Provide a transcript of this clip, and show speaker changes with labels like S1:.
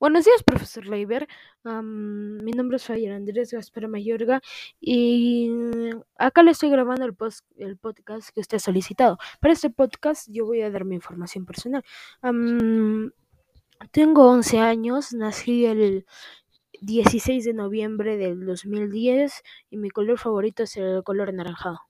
S1: Buenos días, profesor Leiber. Mi nombre es Fayer Andrés Gaspar Mayorga y acá le estoy grabando el, post- el podcast que usted ha solicitado. Para este podcast yo voy a dar mi información personal. Tengo 11 años, nací el 16 de noviembre del 2010 y mi color favorito es el color anaranjado.